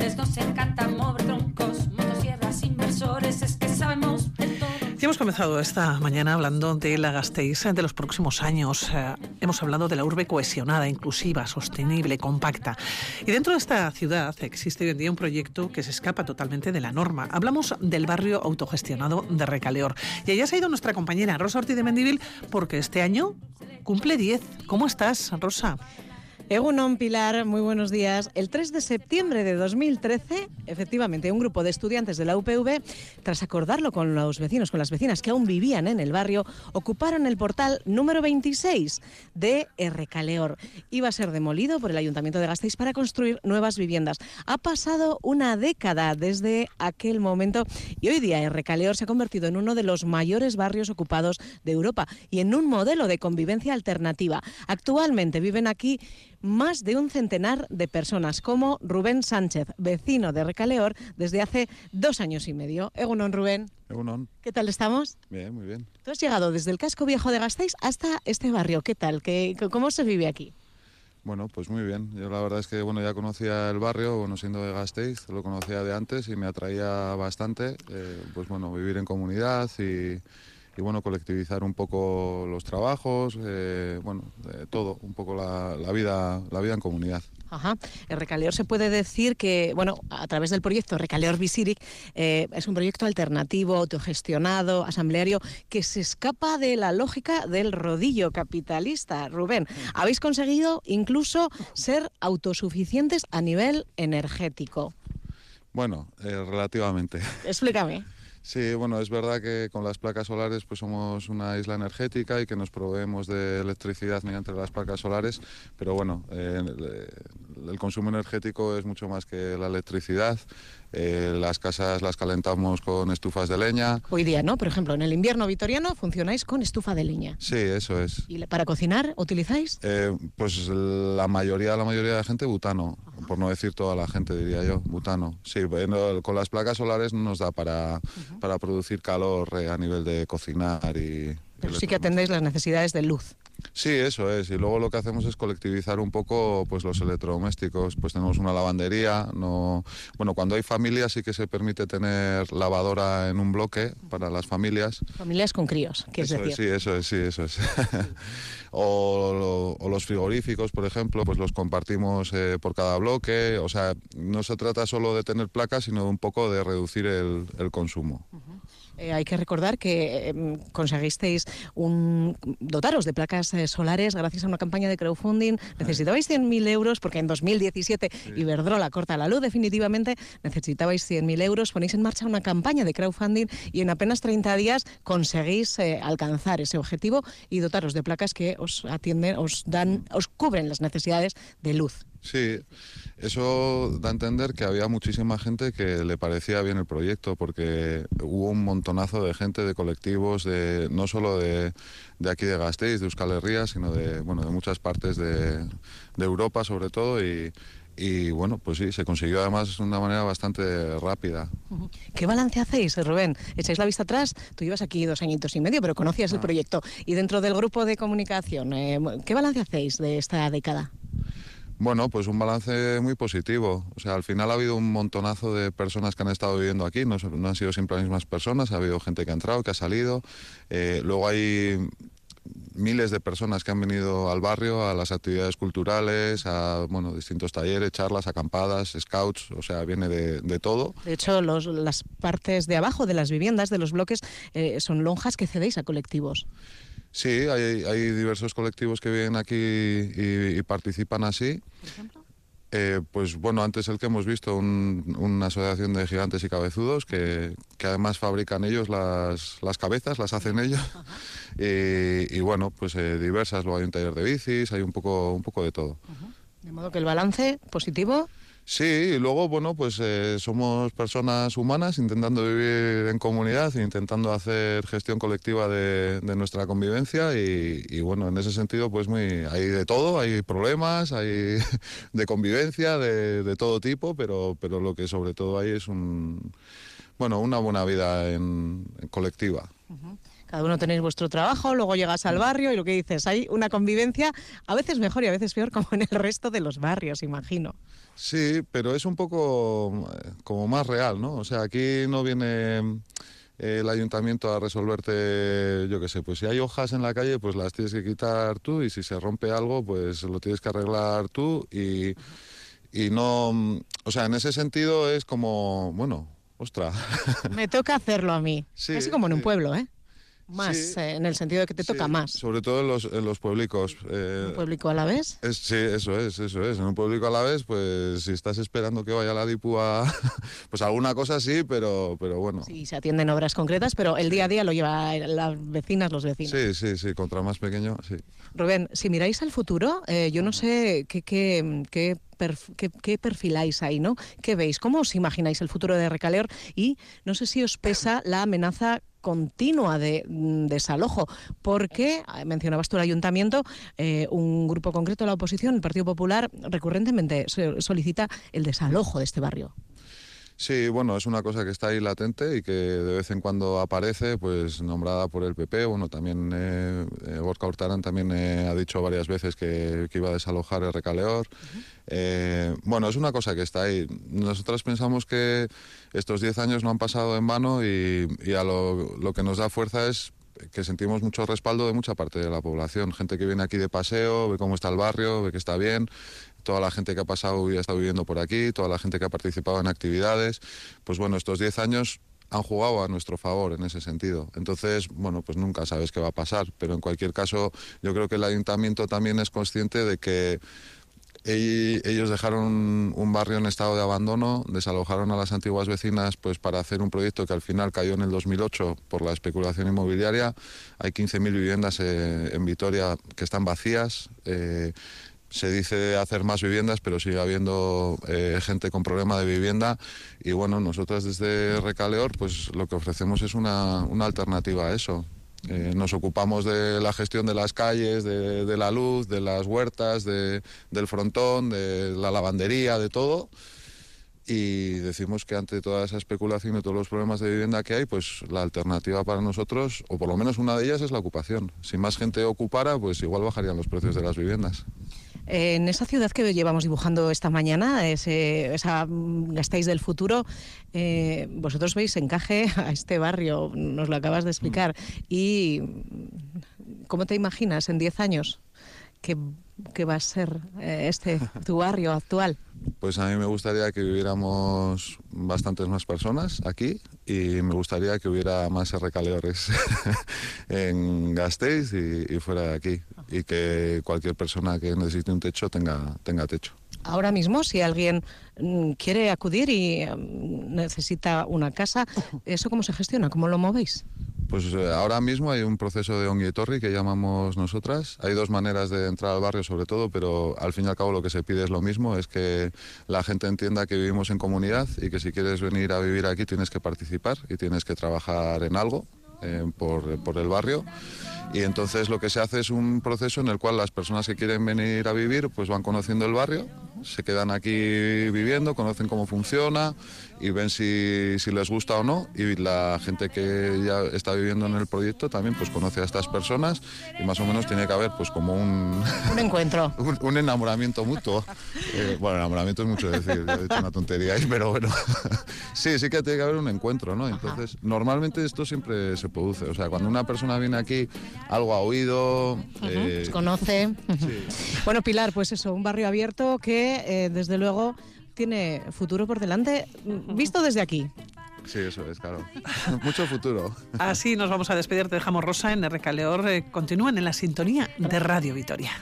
nos encanta mover troncos, motosierras, inversores, es que sabemos de todo. Ya hemos comenzado esta mañana hablando de la Gasteiz de los próximos años. Eh, hemos hablado de la urbe cohesionada, inclusiva, sostenible, compacta. Y dentro de esta ciudad existe hoy en día un proyecto que se escapa totalmente de la norma. Hablamos del barrio autogestionado de Recaleor. Y allá se ha ido nuestra compañera Rosa Ortiz de Mendivil porque este año cumple 10. ¿Cómo estás, Rosa? Egunon Pilar, muy buenos días. El 3 de septiembre de 2013, efectivamente, un grupo de estudiantes de la UPV, tras acordarlo con los vecinos, con las vecinas que aún vivían en el barrio, ocuparon el portal número 26 de Errecaleor. Iba a ser demolido por el Ayuntamiento de Gasteiz para construir nuevas viviendas. Ha pasado una década desde aquel momento y hoy día Errecaleor se ha convertido en uno de los mayores barrios ocupados de Europa y en un modelo de convivencia alternativa. Actualmente viven aquí más de un centenar de personas, como Rubén Sánchez, vecino de Recaleor desde hace dos años y medio. Egunon, Rubén. Egunon. ¿Qué tal estamos? Bien, muy bien. Tú has llegado desde el casco viejo de Gasteiz hasta este barrio. ¿Qué tal? ¿Qué, ¿Cómo se vive aquí? Bueno, pues muy bien. Yo la verdad es que bueno ya conocía el barrio, bueno siendo de Gasteiz, lo conocía de antes y me atraía bastante. Eh, pues bueno, vivir en comunidad y, y bueno, colectivizar un poco los trabajos, eh, bueno, eh, todo, un poco la, la, vida, la vida en comunidad. Ajá. El Recaleor se puede decir que, bueno, a través del proyecto Recaleor Visiric, eh, es un proyecto alternativo, autogestionado, asambleario, que se escapa de la lógica del rodillo capitalista. Rubén, habéis conseguido incluso ser autosuficientes a nivel energético. Bueno, eh, relativamente. Explícame. Sí, bueno, es verdad que con las placas solares pues somos una isla energética y que nos proveemos de electricidad mediante las placas solares, pero bueno, eh, el consumo energético es mucho más que la electricidad. Eh, las casas las calentamos con estufas de leña. Hoy día, ¿no? Por ejemplo, en el invierno vitoriano funcionáis con estufa de leña. Sí, eso es. ¿Y para cocinar utilizáis? Eh, pues la mayoría, la mayoría de la gente butano, Ajá. por no decir toda la gente, diría yo, butano. Sí, bueno, con las placas solares no nos da para, uh -huh. Para producir calor eh, a nivel de cocinar y... Pero sí que atendéis las necesidades de luz. Sí, eso es. Y luego lo que hacemos es colectivizar un poco pues los electrodomésticos. Pues tenemos una lavandería. No... Bueno, cuando hay familias sí que se permite tener lavadora en un bloque para las familias. Familias con críos, que es decir. sí, eso es, sí, eso es. o, o, los frigoríficos, por ejemplo, pues los compartimos eh, por cada bloque. O sea, no se trata solo de tener placas, sino un poco de reducir el, el consumo. Uh -huh. Eh, hay que recordar que eh, conseguisteis un, dotaros de placas eh, solares gracias a una campaña de crowdfunding. Necesitabais 100.000 euros porque en 2017 sí. Iberdrola corta la luz definitivamente. Necesitabais 100.000 euros. Ponéis en marcha una campaña de crowdfunding y en apenas 30 días conseguís eh, alcanzar ese objetivo y dotaros de placas que os atienden, os dan, os cubren las necesidades de luz. Sí, eso da a entender que había muchísima gente que le parecía bien el proyecto, porque hubo un montonazo de gente, de colectivos, de no solo de, de aquí de Gasteiz, de Euskal Herria, sino de, bueno, de muchas partes de, de Europa sobre todo, y, y bueno, pues sí, se consiguió además de una manera bastante rápida. ¿Qué balance hacéis, Rubén? Echáis la vista atrás, tú llevas aquí dos añitos y medio, pero conocías ah. el proyecto. Y dentro del grupo de comunicación, eh, ¿qué balance hacéis de esta década? Bueno, pues un balance muy positivo. O sea, al final ha habido un montonazo de personas que han estado viviendo aquí, no, han sido siempre las mismas personas, ha habido gente que ha entrado, que ha salido. Eh, luego hay miles de personas que han venido al barrio a las actividades culturales, a bueno, distintos talleres, charlas, acampadas, scouts, o sea, viene de, de todo. De hecho, los, las partes de abajo de las viviendas, de los bloques, eh, son lonjas que cedéis a colectivos. Sí, hay, hay, diversos colectivos que vienen aquí y, y participan así. ¿Por ejemplo? Eh, pues bueno, antes el que hemos visto, un, una asociación de gigantes y cabezudos que, que además fabrican ellos las, las, cabezas, las hacen ellos. Y, y, bueno, pues eh, diversas, luego hay un taller de bicis, hay un poco, un poco de todo. -huh. De modo que el balance positivo. Sí, y luego, bueno, pues eh, somos personas humanas intentando vivir en comunidad, intentando hacer gestión colectiva de, de nuestra convivencia y, bueno, en ese sentido, pues muy, hay de todo, hay problemas, hay de convivencia, de, de todo tipo, pero, pero lo que sobre todo hay es un, bueno, una buena vida en, colectiva. Cada uno tenéis vuestro trabajo, luego llegas al barrio y lo que dices, hay una convivencia a veces mejor y a veces peor como en el resto de los barrios, imagino. Sí, pero es un poco eh, como más real, ¿no? O sea, aquí no viene eh, el ayuntamiento a resolverte, yo qué sé, pues si hay hojas en la calle, pues las tienes que quitar tú y si se rompe algo, pues lo tienes que arreglar tú y, y no, o sea, en ese sentido es como, bueno, ostra. Me toca hacerlo a mí. Sí, Casi como en un sí. pueblo, ¿eh? Más, Sí. eh, en el sentido de que te toca más. Sobre todo en los, en los pueblicos. eh, Un pueblico a la vez. Es, sí, eso es, eso es. En un público a la vez, pues si estás esperando que vaya la DIPU a... Pues alguna cosa sí, pero, pero bueno. Sí, se atienden obras concretas, pero el día a día lo lleva las vecinas, los vecinos. Sí, sí, sí, contra más pequeño, sí. Rubén, si miráis al futuro, eh, yo no sé qué, qué, qué, qué- qué perfiláis ahí, ¿no? ¿Qué veis? ¿Cómo os imagináis el futuro de Recaleor? Y no sé si os pesa la amenaza continua de mm, desalojo, porque eh, mencionabas tú el ayuntamiento, eh, un grupo concreto de la oposición, el Partido Popular, recurrentemente so- solicita el desalojo de este barrio. Sí, bueno, es una cosa que está ahí latente y que de vez en cuando aparece, pues nombrada por el PP. Bueno, también eh, eh, Hurtarán también eh, ha dicho varias veces que, que iba a desalojar el recaleor. Eh, bueno, es una cosa que está ahí. Nosotros pensamos que estos 10 años no han pasado en vano y, y a lo, lo que nos da fuerza es que sentimos mucho respaldo de mucha parte de la población. Gente que viene aquí de paseo, ve cómo está el barrio, ve que está bien. Toda la gente que ha pasado y ha estado viviendo por aquí, toda la gente que ha participado en actividades. Pues bueno, estos 10 años han jugado a nuestro favor en ese sentido. Entonces, bueno, pues nunca sabes qué va a pasar. Pero en cualquier caso, yo creo que el ayuntamiento también es consciente de que Ell- Ellos dejaron un, un barrio en estado de abandono, desalojaron a las antiguas vecinas pues para hacer un proyecto que al final cayó en el 2008 por la especulación inmobiliaria. Hay 15.000 viviendas eh, en Vitoria que están vacías. eh, se dice hacer más viviendas, pero sigue habiendo eh, gente con problema de vivienda. Y bueno, nosotros desde Recaleor, pues lo que ofrecemos es una, una alternativa a eso. Eh, nos ocupamos de la gestión de las calles, de, la luz, de las huertas, de- del frontón, de la lavandería, de todo. Y decimos que ante toda esa especulación y todos los problemas de vivienda que hay, pues la alternativa para nosotros, o por lo menos una de ellas, es la ocupación. Si más gente ocupara, pues igual bajarían los precios de las viviendas. En esa ciudad que llevamos dibujando esta mañana, ese, esa mm, Gasteiz del futuro, eh, vosotros veis encaje a este barrio, nos lo acabas de explicar. ¿Y mm, cómo te imaginas en 10 años que, que va a ser eh, este tu barrio actual? Pues a mí me gustaría que viviéramos bastantes más personas aquí y me gustaría que hubiera más recaleores en Gasteiz y, y fuera de aquí y que cualquier persona que necesite un techo tenga, tenga techo. Ahora mismo, si alguien mm, quiere acudir y mm, necesita una casa, ¿eso cómo se gestiona? ¿Cómo lo movéis? Pues eh, ahora mismo hay un proceso de onguietorri que llamamos nosotras. Hay dos maneras de entrar al barrio sobre todo, pero al fin y al cabo lo que se pide es lo mismo, es que la gente entienda que vivimos en comunidad y que si quieres venir a vivir aquí tienes que participar y tienes que trabajar en algo eh, por, por el barrio. Y entonces lo que se hace es un proceso en el cual las personas que quieren venir a vivir pues van conociendo el barrio, se quedan aquí viviendo, conocen cómo funciona y ven si, si les gusta o no. Y la gente que ya está viviendo en el proyecto también pues conoce a estas personas y más o menos tiene que haber pues como un, Un encuentro. un, un enamoramiento mutuo. Eh, bueno, enamoramiento es mucho decir, ya he dicho una tontería ahí, pero bueno. sí, sí que tiene que haber un encuentro, ¿no? Entonces, normalmente esto siempre se produce. O sea, cuando una persona viene aquí, algo ha oído. eh, Os conoce. Bueno, Pilar, pues eso, un barrio abierto que eh, desde luego tiene futuro por delante, mm, visto desde aquí. sí, eso es, claro. Mucho futuro. Así nos vamos a despedir. Te dejamos Rosa en RK Leor. Eh, continúan en la sintonía de Radio Vitoria.